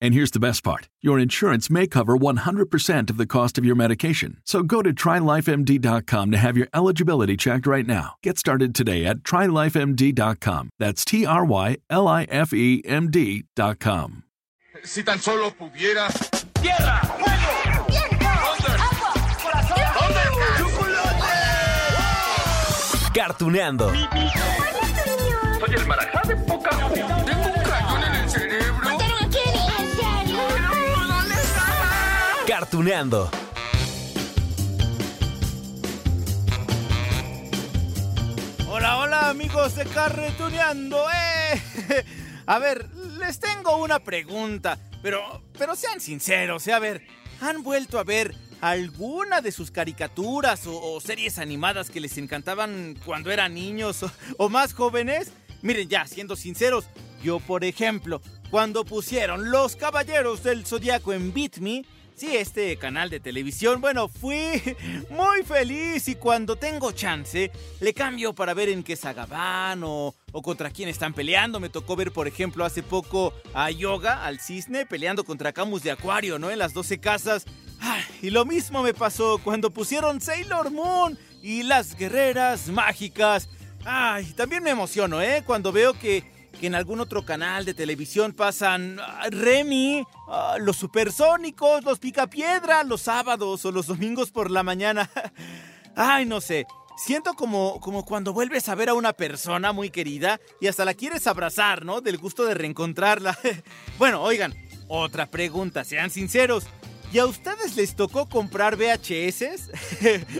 And here's the best part your insurance may cover 100% of the cost of your medication. So go to trylifemd.com to have your eligibility checked right now. Get started today at trylifemd.com. That's T R Y L I F E M D.com. Si tan solo pudiera. ¡Tierra! ¡Fuego! ¡Viento! ¡Agua! ¡Corazón! Cartuneando. Soy el marajá Hola, hola amigos de Carretuneando, eh. A ver, les tengo una pregunta, pero, pero sean sinceros, eh. a ver, ¿han vuelto a ver alguna de sus caricaturas o, series animadas que les encantaban cuando eran niños o, o más jóvenes? Miren, ya, siendo sinceros, yo por ejemplo, cuando pusieron Los Caballeros del Zodiaco en Beat Me, Sí, este canal de televisión, bueno, fui muy feliz y cuando tengo chance le cambio para ver en qué saga van o, o contra quién están peleando. Me tocó ver, por ejemplo, hace poco a Yoga, al cisne, peleando contra Camus de Acuario, ¿no? En las 12 casas. Y lo mismo me pasó cuando pusieron Sailor Moon y las guerreras mágicas. Ay, también me emociono, ¿eh? Cuando veo que que en algún otro canal de televisión pasan Remy, ah, los supersónicos, los picapiedra, los sábados o los domingos por la mañana. Ay, no sé. Siento como, como cuando vuelves a ver a una persona muy querida y hasta la quieres abrazar, ¿no? Del gusto de reencontrarla. bueno, oigan, otra pregunta, sean sinceros. ¿Y a ustedes les tocó comprar VHS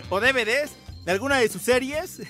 o DVDs de alguna de sus series?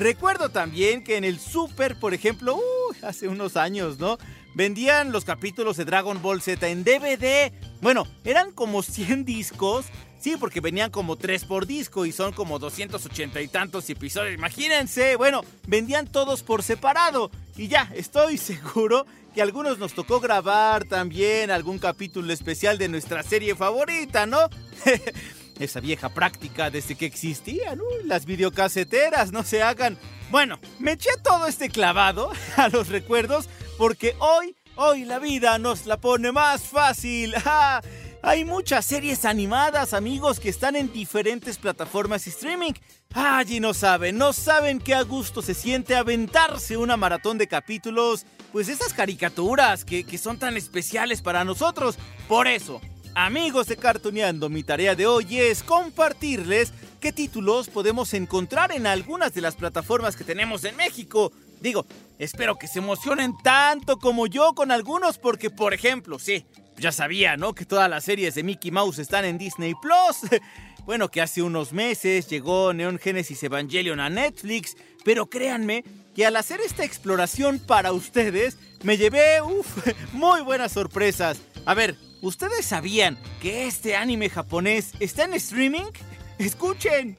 Recuerdo también que en el Super, por ejemplo, uh, hace unos años, ¿no? Vendían los capítulos de Dragon Ball Z en DVD. Bueno, eran como 100 discos. Sí, porque venían como 3 por disco y son como 280 y tantos episodios. Imagínense, bueno, vendían todos por separado. Y ya, estoy seguro que a algunos nos tocó grabar también algún capítulo especial de nuestra serie favorita, ¿no? esa vieja práctica desde que existían uy, las videocaseteras, no se hagan. Bueno, me eché todo este clavado a los recuerdos porque hoy, hoy la vida nos la pone más fácil. ¡Ah! Hay muchas series animadas, amigos, que están en diferentes plataformas y streaming. Allí no saben, no saben qué a gusto se siente aventarse una maratón de capítulos, pues esas caricaturas que, que son tan especiales para nosotros. Por eso, Amigos de Cartuneando, mi tarea de hoy es compartirles qué títulos podemos encontrar en algunas de las plataformas que tenemos en México. Digo, espero que se emocionen tanto como yo con algunos porque, por ejemplo, sí, ya sabía, ¿no? Que todas las series de Mickey Mouse están en Disney Plus. Bueno, que hace unos meses llegó Neon Genesis Evangelion a Netflix, pero créanme que al hacer esta exploración para ustedes, me llevé, uff, muy buenas sorpresas. A ver, ¿Ustedes sabían que este anime japonés está en streaming? Escuchen.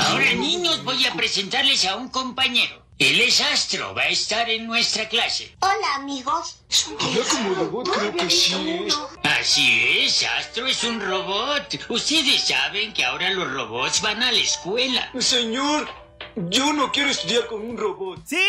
Ahora niños voy a presentarles a un compañero. Él es Astro, va a estar en nuestra clase. Hola amigos. Habla como robot, creo que sí. Así es, Astro es un robot. Ustedes saben que ahora los robots van a la escuela. Señor, yo no quiero estudiar con un robot. Sí,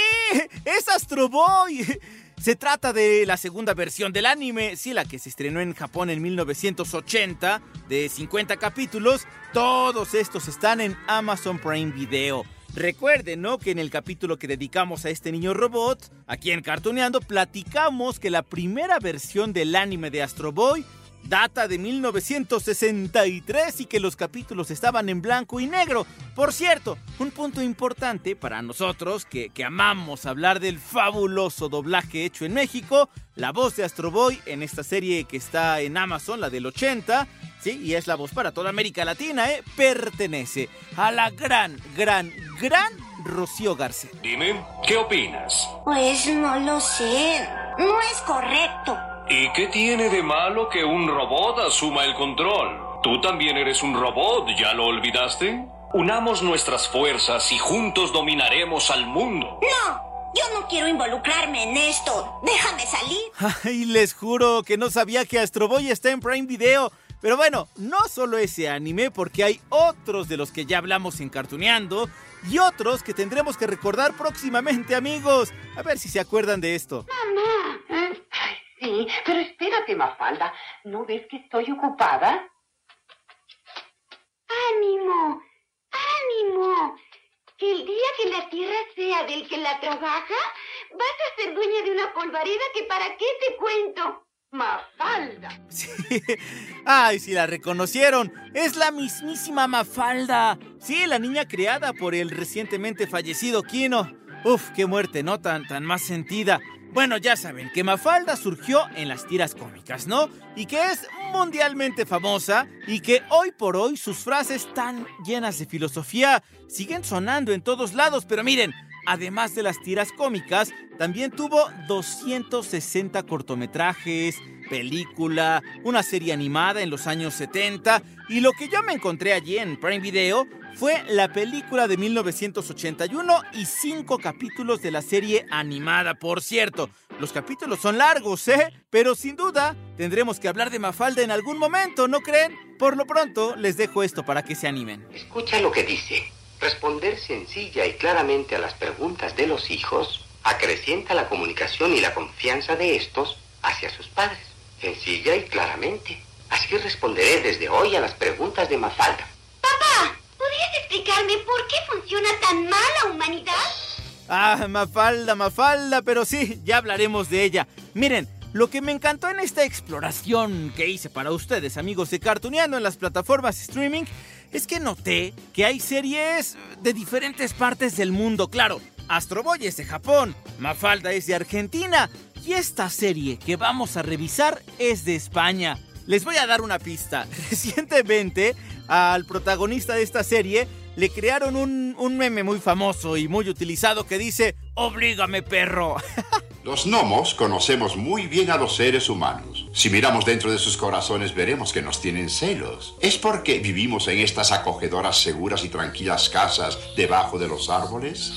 es Astro Boy. Se trata de la segunda versión del anime, sí, la que se estrenó en Japón en 1980, de 50 capítulos. Todos estos están en Amazon Prime Video. Recuerden, ¿no? Que en el capítulo que dedicamos a este niño robot, aquí en Cartoneando, platicamos que la primera versión del anime de Astro Boy data de 1963 y que los capítulos estaban en blanco y negro. Por cierto, un punto importante para nosotros que, que amamos hablar del fabuloso doblaje hecho en México, la voz de Astro Boy en esta serie que está en Amazon, la del 80, sí, y es la voz para toda América Latina, ¿eh? pertenece a la gran, gran, gran Rocío García. Dime, ¿qué opinas? Pues no lo sé. No es correcto. ¿Y qué tiene de malo que un robot asuma el control? Tú también eres un robot, ¿ya lo olvidaste? Unamos nuestras fuerzas y juntos dominaremos al mundo. No, yo no quiero involucrarme en esto. Déjame salir. Ay, les juro que no sabía que Astro Boy está en Prime Video. Pero bueno, no solo ese anime, porque hay otros de los que ya hablamos en Cartuneando y otros que tendremos que recordar próximamente, amigos. A ver si se acuerdan de esto. Sí, pero espérate, Mafalda. ¿No ves que estoy ocupada? ¡Ánimo! ¡Ánimo! Que el día que la tierra sea del que la trabaja, vas a ser dueña de una polvareda que para qué te cuento. Mafalda. Sí. Ay, si la reconocieron. Es la mismísima Mafalda. Sí, la niña creada por el recientemente fallecido Kino. Uf, qué muerte, ¿no? Tan, tan más sentida. Bueno, ya saben que Mafalda surgió en las tiras cómicas, ¿no? Y que es mundialmente famosa y que hoy por hoy sus frases tan llenas de filosofía siguen sonando en todos lados, pero miren, además de las tiras cómicas, también tuvo 260 cortometrajes, película, una serie animada en los años 70 y lo que yo me encontré allí en Prime Video fue la película de 1981 y cinco capítulos de la serie animada, por cierto. Los capítulos son largos, ¿eh? Pero sin duda tendremos que hablar de Mafalda en algún momento, ¿no creen? Por lo pronto les dejo esto para que se animen. Escucha lo que dice. Responder sencilla y claramente a las preguntas de los hijos acrecienta la comunicación y la confianza de estos hacia sus padres. Sencilla y claramente. Así responderé desde hoy a las preguntas de Mafalda. Papá, ¿podrías explicarme por qué funciona tan mal la humanidad? Ah, Mafalda, Mafalda, pero sí, ya hablaremos de ella. Miren, lo que me encantó en esta exploración que hice para ustedes, amigos de Cartuneando en las plataformas streaming, es que noté que hay series de diferentes partes del mundo. Claro, Astro Boy es de Japón, Mafalda es de Argentina y esta serie que vamos a revisar es de España. Les voy a dar una pista. Recientemente, al protagonista de esta serie le crearon un, un meme muy famoso y muy utilizado que dice, Oblígame perro. Los gnomos conocemos muy bien a los seres humanos. Si miramos dentro de sus corazones veremos que nos tienen celos. ¿Es porque vivimos en estas acogedoras, seguras y tranquilas casas debajo de los árboles?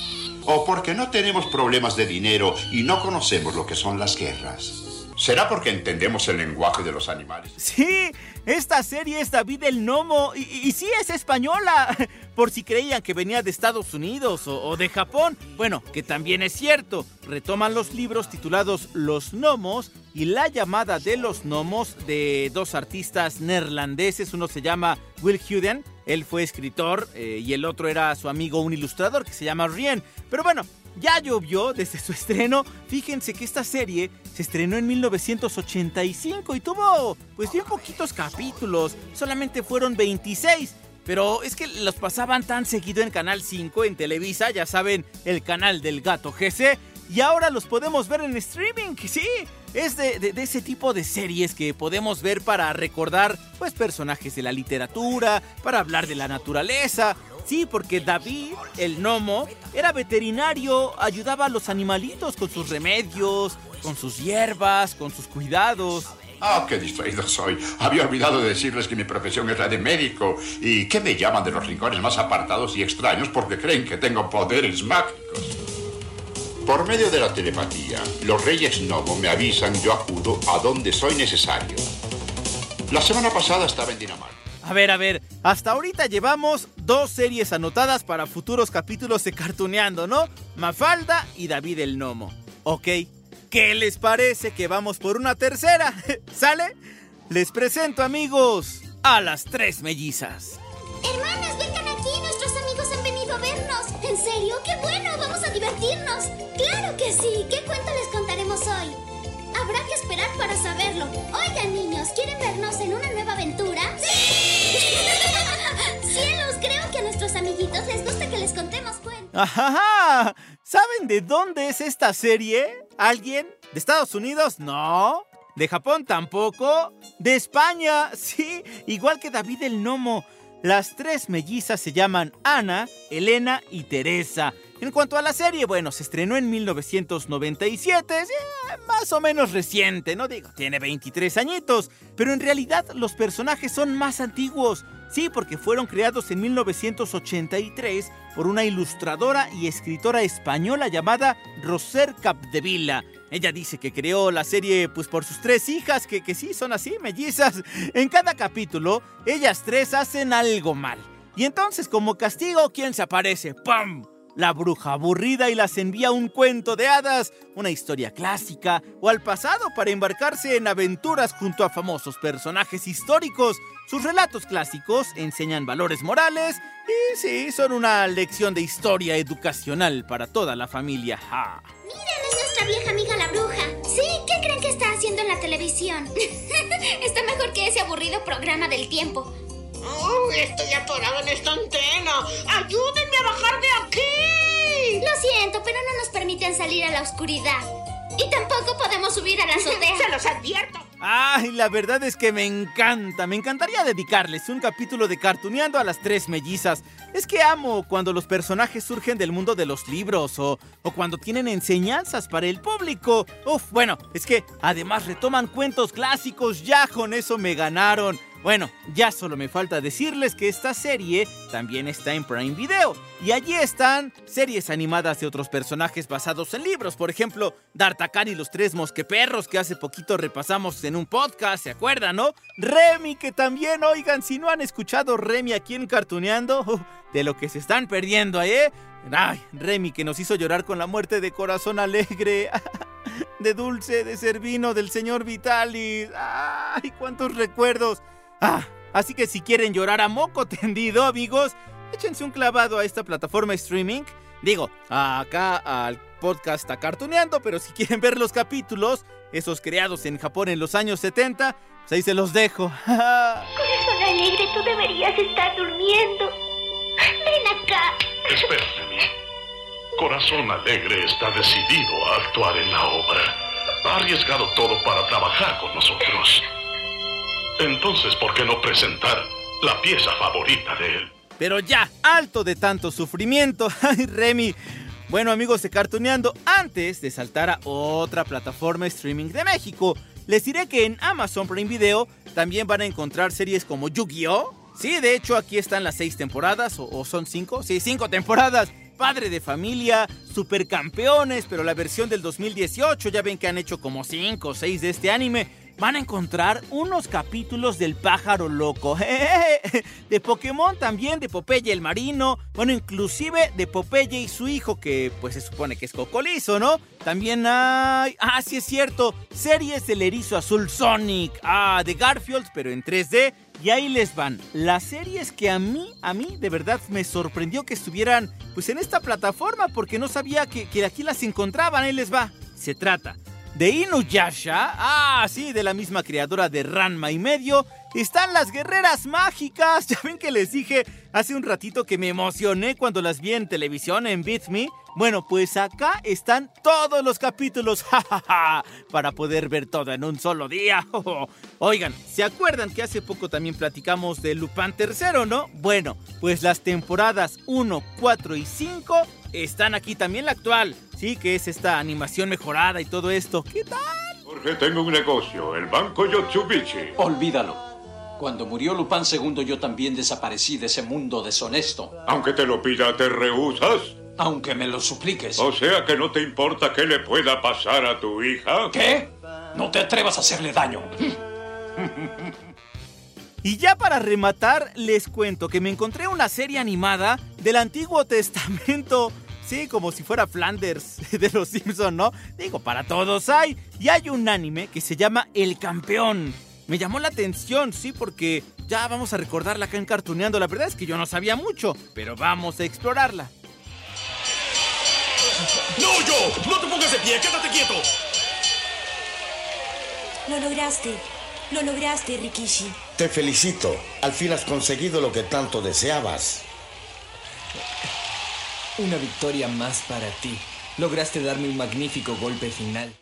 ¿O porque no tenemos problemas de dinero y no conocemos lo que son las guerras? ¿Será porque entendemos el lenguaje de los animales? Sí, esta serie es David el Gnomo y, y sí es española. Por si creían que venía de Estados Unidos o, o, de Japón. Bueno, que también es cierto. Retoman los libros titulados Los Gnomos y La llamada de los Gnomos de dos artistas neerlandeses. Uno se llama Will Huden, él fue escritor eh, y el otro era su amigo, un ilustrador que se llama Rien. Pero bueno, ya llovió desde su estreno. Fíjense que esta serie se estrenó en 1985 y tuvo pues bien poquitos capítulos, solamente fueron 26. Pero es que los pasaban tan seguido en Canal 5, en Televisa, ya saben, el canal del gato GC. Y ahora los podemos ver en streaming, sí. Es de, ese tipo de series que podemos ver para recordar pues personajes de la literatura, para hablar de la naturaleza. Sí, porque David, el gnomo, era veterinario, ayudaba a los animalitos con sus remedios, con sus hierbas, con sus cuidados. Ah, qué distraído soy. Había olvidado de decirles que mi profesión es la de médico y que me llaman de los rincones más apartados y extraños porque creen que tengo poderes mágicos. Por medio de la telepatía, los reyes Novo me avisan, yo acudo a donde soy necesario. La semana pasada estaba en Dinamarca. A ver, a ver, hasta ahorita llevamos dos series anotadas para futuros capítulos de Cartuneando, ¿no? Mafalda y David el Gnomo. Ok, ¿qué les parece que vamos por una tercera? ¿Sale? Les presento, amigos, a las tres mellizas. Hermanas, vengan aquí, nuestros amigos han venido a vernos. ¿En serio? ¡Qué bueno! ¡Vamos a divertirnos! Pues sí! ¿Qué cuento les contaremos hoy? Habrá que esperar para saberlo. Oigan, niños, ¿quieren vernos en una nueva aventura? ¡Sí! ¡Cielos! Creo que a nuestros amiguitos les gusta que les contemos cuentos. ¡Ajá! ¿Saben de dónde es esta serie? ¿Alguien? ¿De Estados Unidos? No. ¿De Japón tampoco? ¿De España? Sí, igual que David el Nomo. Las tres mellizas se llaman Ana, Elena y Teresa. En cuanto a la serie, bueno, se estrenó en 1997, más o menos reciente, no digo, tiene 23 añitos, pero en realidad los personajes son más antiguos. Sí, porque fueron creados en 1983 por una ilustradora y escritora española llamada Roser Capdevila. Ella dice que creó la serie pues por sus tres hijas, que, que sí son así, mellizas. En cada capítulo, ellas tres hacen algo mal. Y entonces, como castigo, ¿quién se aparece? ¡Pam! La bruja aburrida y las envía un cuento de hadas, una historia clásica o al pasado para embarcarse en aventuras junto a famosos personajes históricos. Sus relatos clásicos enseñan valores morales y sí, son una lección de historia educacional para toda la familia. Miren, es nuestra vieja amiga la bruja. Sí, ¿qué creen que está haciendo en la televisión? está mejor que ese aburrido programa del tiempo. Estoy atorado en esta antena. ¡Ayúdenme a bajar de aquí! Lo siento, pero no nos permiten salir a la oscuridad. Y tampoco podemos subir a la azotea. ¡Se los advierto! Ay, la verdad es que me encanta. Me encantaría dedicarles un capítulo de cartuneando a las tres mellizas. Es que amo cuando los personajes surgen del mundo de los libros o, o cuando tienen enseñanzas para el público. Uf, bueno, es que además retoman cuentos clásicos. Ya con eso me ganaron. Bueno, ya solo me falta decirles que esta serie también está en Prime Video. Y allí están series animadas de otros personajes basados en libros. Por ejemplo, D'Artagnan y los tres mosqueperros que hace poquito repasamos en un podcast, ¿se acuerdan, no? Remy, que también, oigan, si no han escuchado Remy aquí en Cartuneando, de lo que se están perdiendo, ¿eh? Ay, Remy que nos hizo llorar con la muerte de Corazón Alegre. de Dulce, de Servino, del señor Vitalis. ¡Ay, cuántos recuerdos! Ah, así que si quieren llorar a moco tendido, amigos, échense un clavado a esta plataforma streaming. Digo, acá al podcast Acartuneando, pero si quieren ver los capítulos, esos creados en Japón en los años 70, pues ahí se los dejo. Corazón alegre, tú deberías estar durmiendo. Ven acá. Espérate, Corazón alegre está decidido a actuar en la obra. Ha arriesgado todo para trabajar con nosotros. Entonces, ¿por qué no presentar la pieza favorita de él? Pero ya, alto de tanto sufrimiento. Ay, Remy. Bueno, amigos de Cartuneando, antes de saltar a otra plataforma streaming de México, les diré que en Amazon Prime Video también van a encontrar series como Yu-Gi-Oh! Sí, de hecho aquí están las seis temporadas, o, son cinco, sí, cinco temporadas. Padre de familia, supercampeones, pero la versión del 2018, ya ven que han hecho como cinco o seis de este anime van a encontrar unos capítulos del pájaro loco. De Pokémon también, de Popeye el marino. Bueno, inclusive de Popeye y su hijo, que pues se supone que es Cocolizo, ¿no? También hay... Ah, sí es cierto. Series del erizo azul Sonic. Ah, de Garfield, pero en 3D. Y ahí les van. Las series que a mí, a mí de verdad me sorprendió que estuvieran pues en esta plataforma porque no sabía que, que aquí las encontraban. Ahí les va. Se trata de Inuyasha, ah, sí, de la misma creadora de Ranma y medio, están las guerreras mágicas. Ya ven que les dije hace un ratito que me emocioné cuando las vi en televisión en Beat Me. Bueno, pues acá están todos los capítulos, jajaja, para poder ver todo en un solo día. Oigan, ¿se acuerdan que hace poco también platicamos de Lupin III, no? Bueno, pues las temporadas 1, 4 y 5 están aquí también la actual. Sí, que es esta animación mejorada y todo esto. ¿Qué tal? Jorge, tengo un negocio, el Banco Yotsubichi. Olvídalo. Cuando murió Lupin II yo también desaparecí de ese mundo deshonesto. Aunque te lo pida, ¿te rehusas? Aunque me lo supliques. O sea que no te importa qué le pueda pasar a tu hija. ¿Qué? No te atrevas a hacerle daño. Y ya para rematar, les cuento que me encontré una serie animada del Antiguo Testamento. Sí, como si fuera Flanders de los Simpson, ¿no? Digo, para todos hay. Y hay un anime que se llama El Campeón. Me llamó la atención, sí, porque ya vamos a recordarla acá en Cartuneando. La verdad es que yo no sabía mucho, pero vamos a explorarla. ¡No, yo! ¡No te pongas de pie! ¡Quédate quieto! Lo lograste. Lo lograste, Rikishi. Te felicito. Al fin has conseguido lo que tanto deseabas. Una victoria más para ti. Lograste darme un magnífico golpe final.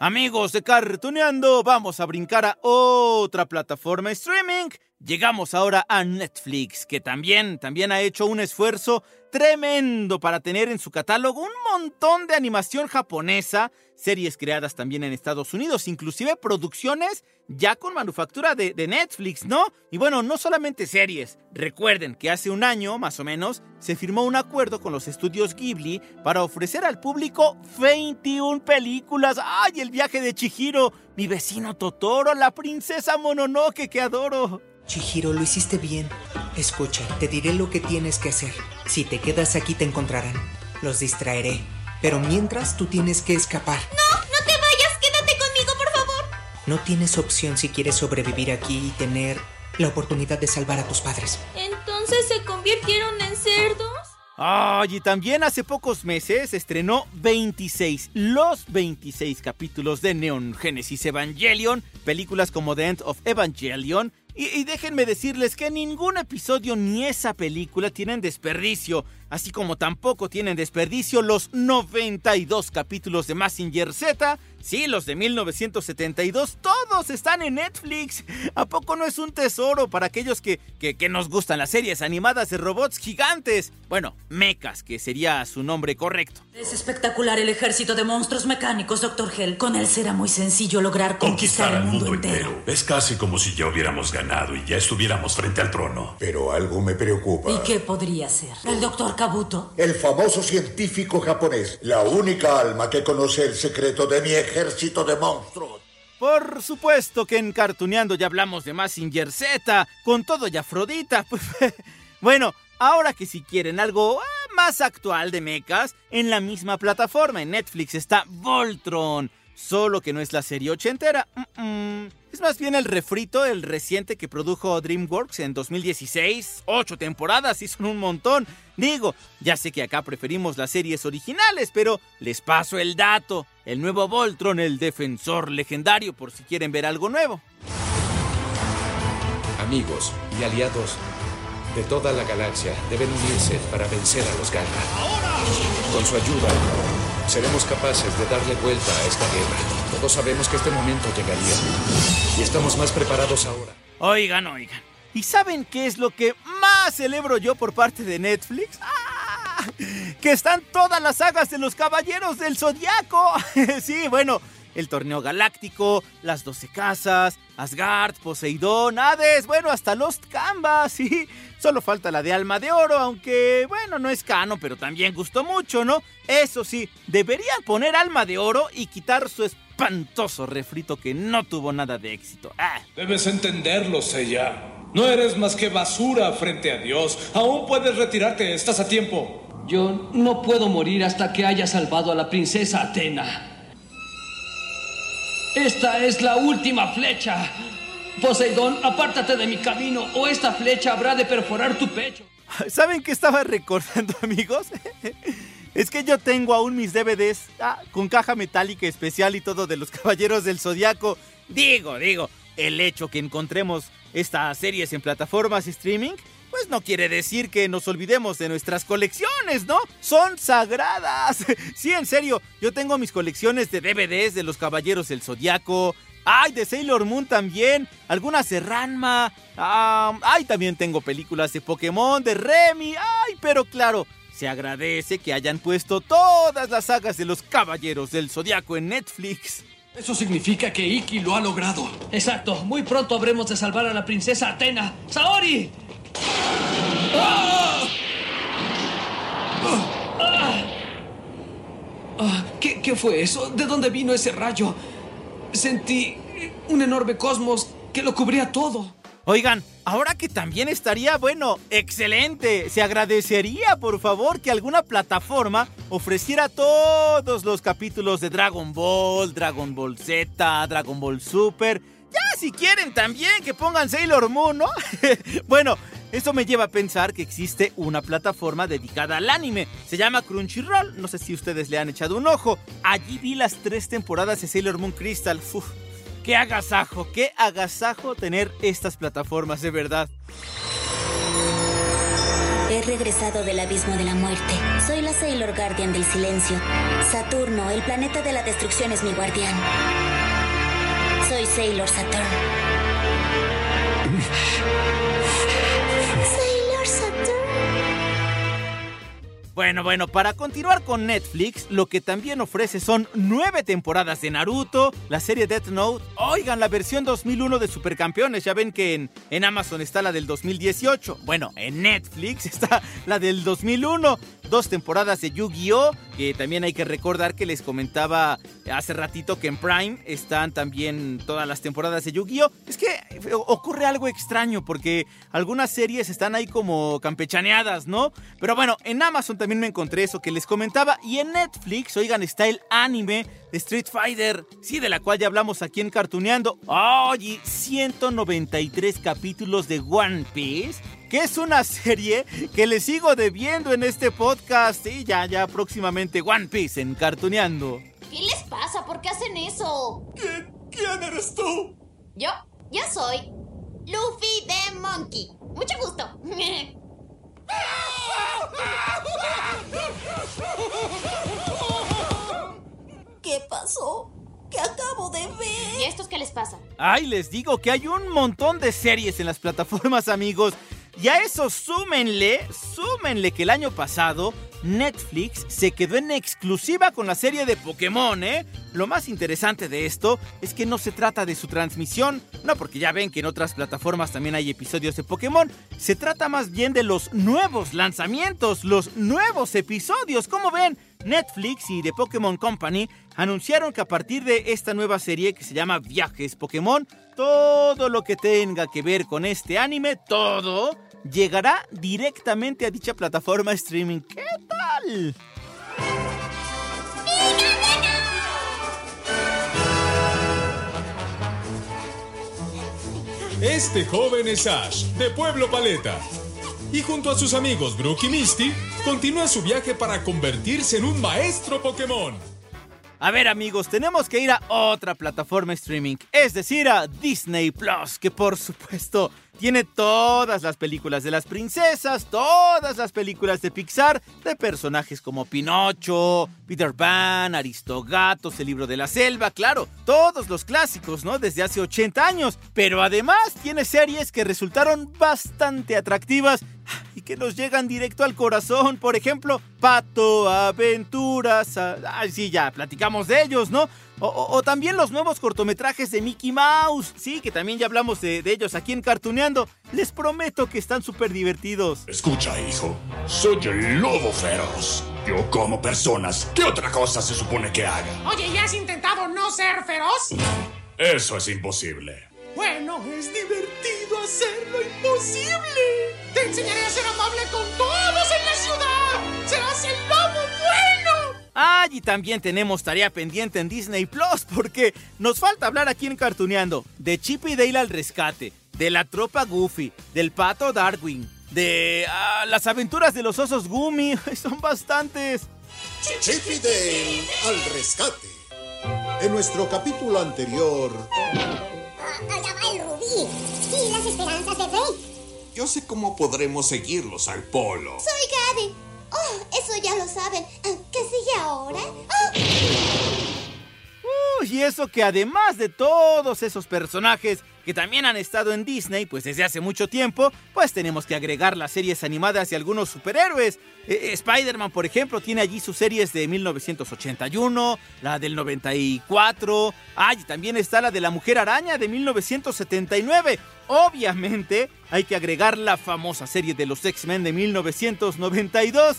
Amigos de Cartuneando, vamos a brincar a otra plataforma streaming. Llegamos ahora a Netflix, que también, también ha hecho un esfuerzo tremendo para tener en su catálogo un montón de animación japonesa, series creadas también en Estados Unidos, inclusive producciones ya con manufactura de, de, Netflix, ¿no? Y bueno, no solamente series. Recuerden que hace un año, más o menos, se firmó un acuerdo con los estudios Ghibli para ofrecer al público 21 películas. ¡Ay, el viaje de Chihiro! Mi vecino Totoro, la princesa Mononoke que adoro. Chihiro, lo hiciste bien. Escucha, te diré lo que tienes que hacer. Si te quedas aquí te encontrarán. Los distraeré. Pero mientras tú tienes que escapar. ¡No! ¡No te vayas! ¡Quédate conmigo, por favor! No tienes opción si quieres sobrevivir aquí y tener la oportunidad de salvar a tus padres. ¿Entonces se convirtieron en cerdos? Ay, y también hace pocos meses estrenó 26, los 26 capítulos de Neon Genesis Evangelion, películas como The End of Evangelion, y, déjenme decirles que ningún episodio ni esa película tienen desperdicio, así como tampoco tienen desperdicio los 92 capítulos de Massinger Z. Sí, los de 1972, todos están en Netflix. ¿A poco no es un tesoro para aquellos que, que, que nos gustan las series animadas de robots gigantes? Bueno, mechas, que sería su nombre correcto. Es espectacular el ejército de monstruos mecánicos, Dr. Hell. Con él será muy sencillo lograr conquistar, conquistar el mundo, mundo entero. entero. Es casi como si ya hubiéramos ganado y ya estuviéramos frente al trono. Pero algo me preocupa. ¿Y qué podría ser? ¿El doctor Kabuto? El famoso científico japonés. La única alma que conoce el secreto de mi ejército de monstruos. Por supuesto que en Cartuneando ya hablamos de Massinger Z, con todo y Afrodita. bueno, ahora que si quieren algo más actual de mechas, en la misma plataforma, en Netflix, está Voltron. Solo que no es la serie ochentera. -mm. Es más bien el refrito, el reciente que produjo DreamWorks en 2016. Ocho temporadas y son un montón. Digo, ya sé que acá preferimos las series originales, pero les paso el dato. El nuevo Voltron, el defensor legendario, por si quieren ver algo nuevo. Amigos y aliados de toda la galaxia deben unirse para vencer a los Garra. Con su ayuda, seremos capaces de darle vuelta a esta guerra. Todos sabemos que este momento llegaría. Y estamos más preparados ahora. Oigan, oigan. ¿Y saben qué es lo que más celebro yo por parte de Netflix? ¡Ah! Que están todas las sagas de los Caballeros del Zodiaco. sí, bueno, el Torneo Galáctico, las Doce Casas, Asgard, Poseidón, Hades, bueno, hasta Lost Canvas, sí. Solo falta la de Alma de Oro, aunque, bueno, no es cano, pero también gustó mucho, ¿no? Eso sí, deberían poner Alma de Oro y quitar su espantoso refrito que no tuvo nada de éxito. Ah. Debes entenderlo, Seiya. No eres más que basura frente a Dios. Aún puedes retirarte, estás a tiempo. Yo no puedo morir hasta que haya salvado a la princesa Atena. Esta es la última flecha. Poseidón, apártate de mi camino o esta flecha habrá de perforar tu pecho. ¿Saben qué estaba recordando, amigos? Es que yo tengo aún mis DVDs ah, con caja metálica especial y todo de los Caballeros del Zodiaco. Digo, digo, el hecho que encontremos estas series en plataformas streaming, pues no quiere decir que nos olvidemos de nuestras colecciones, ¿no? Son sagradas. Sí, en serio, yo tengo mis colecciones de DVDs de los Caballeros del Zodiaco. Ay, de Sailor Moon también. Algunas de Ranma. Ay, también tengo películas de Pokémon, de Remy. Ay, pero claro, se agradece que hayan puesto todas las sagas de los Caballeros del Zodiaco en Netflix. Eso significa que Iki lo ha logrado. Exacto. Muy pronto habremos de salvar a la princesa Atena. ¡Saori! ¡Ah! ¡Ah! ¡Ah! ¿Qué, ¿Qué fue eso? ¿De dónde vino ese rayo? Sentí un enorme cosmos que lo cubría todo. Oigan, ahora que también estaría, bueno, excelente. Se agradecería, por favor, que alguna plataforma ofreciera todos los capítulos de Dragon Ball, Dragon Ball Z, Dragon Ball Super. Ya, si quieren también que pongan Sailor Moon, ¿no? bueno, eso me lleva a pensar que existe una plataforma dedicada al anime. Se llama Crunchyroll. No sé si ustedes le han echado un ojo. Allí vi las tres temporadas de Sailor Moon Crystal. Uf, qué agasajo, qué agasajo tener estas plataformas, de verdad. Ed, regresado del abismo de la muerte. Soy la Sailor Guardian del silencio. Saturno, el planeta de la destrucción, es mi guardián. Soy Sailor Saturn. Bueno, bueno, para continuar con Netflix, lo que también ofrece son nueve temporadas de Naruto, la serie Death Note. Oigan, la versión 2001 de Supercampeones. Ya ven que en, en Amazon está la del 2018. Bueno, en Netflix está la del 2001. Dos temporadas de Yu-Gi-Oh! Que también hay que recordar que les comentaba hace ratito que en Prime están también todas las temporadas de Yu-Gi-Oh! Es que ocurre algo extraño porque algunas series están ahí como campechaneadas, ¿no? Pero bueno, en Amazon también me encontré eso que les comentaba. Y en Netflix, oigan, está el anime de Street Fighter. Sí, de la cual ya hablamos aquí en Cartuneando. Oye, 193 capítulos de One Piece que es una serie que le sigo debiendo en este podcast y ya, ya próximamente One Piece en Cartuneando. ¿Qué les pasa? ¿Por qué hacen eso? ¿Quién eres tú? Yo, yo soy Luffy the Monkey. Mucho gusto. ¿Qué pasó? ¿Qué acabo de ver? ¿Y estos qué les pasa? Ay, les digo que hay un montón de series en las plataformas, amigos. Y a eso súmenle, súmenle que el año pasado Netflix se quedó en exclusiva con la serie de Pokémon, ¿eh? Lo más interesante de esto es que no se trata de su transmisión, no porque ya ven que en otras plataformas también hay episodios de Pokémon, se trata más bien de los nuevos lanzamientos, los nuevos episodios, como ven. Netflix y The Pokémon Company anunciaron que a partir de esta nueva serie que se llama Viajes Pokémon, todo lo que tenga que ver con este anime, todo, llegará directamente a dicha plataforma streaming. ¿Qué tal? Este joven es Ash, de Pueblo Paleta. Y junto a sus amigos Brook y Misty, continúa su viaje para convertirse en un maestro Pokémon. A ver amigos, tenemos que ir a otra plataforma streaming, es decir, a Disney Plus, que por supuesto tiene todas las películas de las princesas, todas las películas de Pixar, de personajes como Pinocho, Peter Pan, Aristogatos, El libro de la selva, claro, todos los clásicos, ¿no? Desde hace 80 años, pero además tiene series que resultaron bastante atractivas y que nos llegan directo al corazón. Por ejemplo, Pato, Aventuras. Ay, sí, ya platicamos de ellos, ¿no? O, o, o, también los nuevos cortometrajes de Mickey Mouse. Sí, que también ya hablamos de, de ellos aquí en Cartuneando. Les prometo que están súper divertidos. Escucha, hijo. Soy el lobo feroz. Yo como personas. ¿Qué otra cosa se supone que haga? Oye, ¿ya has intentado no ser feroz? Eso es imposible. Bueno, es divertido hacer lo imposible. Te enseñaré a ser amable con todos en la ciudad. Serás el lobo bueno. Ah, y también tenemos tarea pendiente en Disney Plus porque nos falta hablar aquí en Cartuneando de Chip y Dale al rescate, de la tropa Goofy, del pato Darwin, de ah, las aventuras de los osos Gumi. Son bastantes. Chip y Dale al rescate. En nuestro capítulo anterior. Allá va el rubí. Y las esperanzas de Rey. Yo sé cómo podremos seguirlos al polo. Soy Gaby. Oh, eso ya lo saben. ¿Qué sigue ahora? Oh. Uh, y eso que además de todos esos personajes que también han estado en Disney, pues desde hace mucho tiempo, pues tenemos que agregar las series animadas de algunos superhéroes. Eh, Spider-Man, por ejemplo, tiene allí sus series de 1981, la del 94, ah, también está la de la Mujer Araña de 1979. Obviamente, hay que agregar la famosa serie de los X-Men de 1992.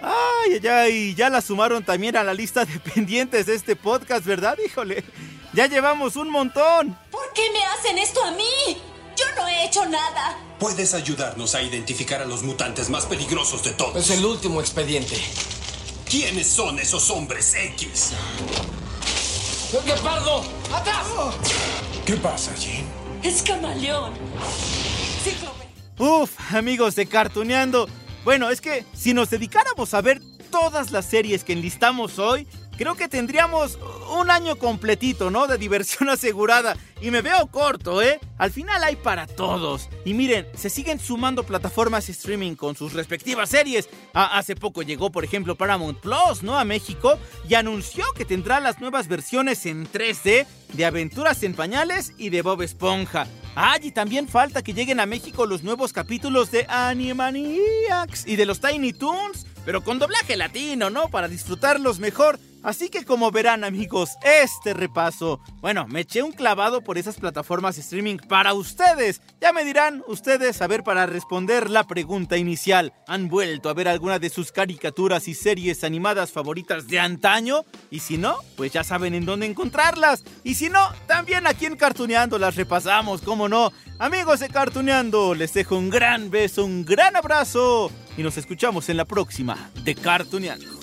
Ay, ay, ay, ya la sumaron también a la lista de pendientes de este podcast, ¿verdad? Híjole, ya llevamos un montón. ¿Por qué me hacen esto a mí? Yo no he hecho nada. Puedes ayudarnos a identificar a los mutantes más peligrosos de todos. Es el último expediente. ¿Quiénes son esos hombres X? ¡Leopardo! ¡Atrás! ¿Qué pasa, Jean? Es camaleón. Cíclope. Uf, amigos de Cartuneando. Bueno, es que si nos dedicáramos a ver todas las series que enlistamos hoy, creo que tendríamos un año completito, ¿no? De diversión asegurada. Y me veo corto, ¿eh? Al final hay para todos. Y miren, se siguen sumando plataformas streaming con sus respectivas series. Ah, hace poco llegó, por ejemplo, Paramount Plus, ¿no? A México y anunció que tendrá las nuevas versiones en 3D de Aventuras en Pañales y de Bob Esponja. Ah, y también falta que lleguen a México los nuevos capítulos de Animaniacs y de los Tiny Toons, pero con doblaje latino, ¿no? Para disfrutarlos mejor. Así que como verán amigos, este repaso, bueno, me eché un clavado por esas plataformas streaming para ustedes. Ya me dirán ustedes, a ver, para responder la pregunta inicial, ¿han vuelto a ver alguna de sus caricaturas y series animadas favoritas de antaño? Y si no, pues ya saben en dónde encontrarlas. Y si no, también aquí en Cartuneando las repasamos, ¿cómo no? Amigos de Cartuneando, les dejo un gran beso, un gran abrazo y nos escuchamos en la próxima de Cartuneando.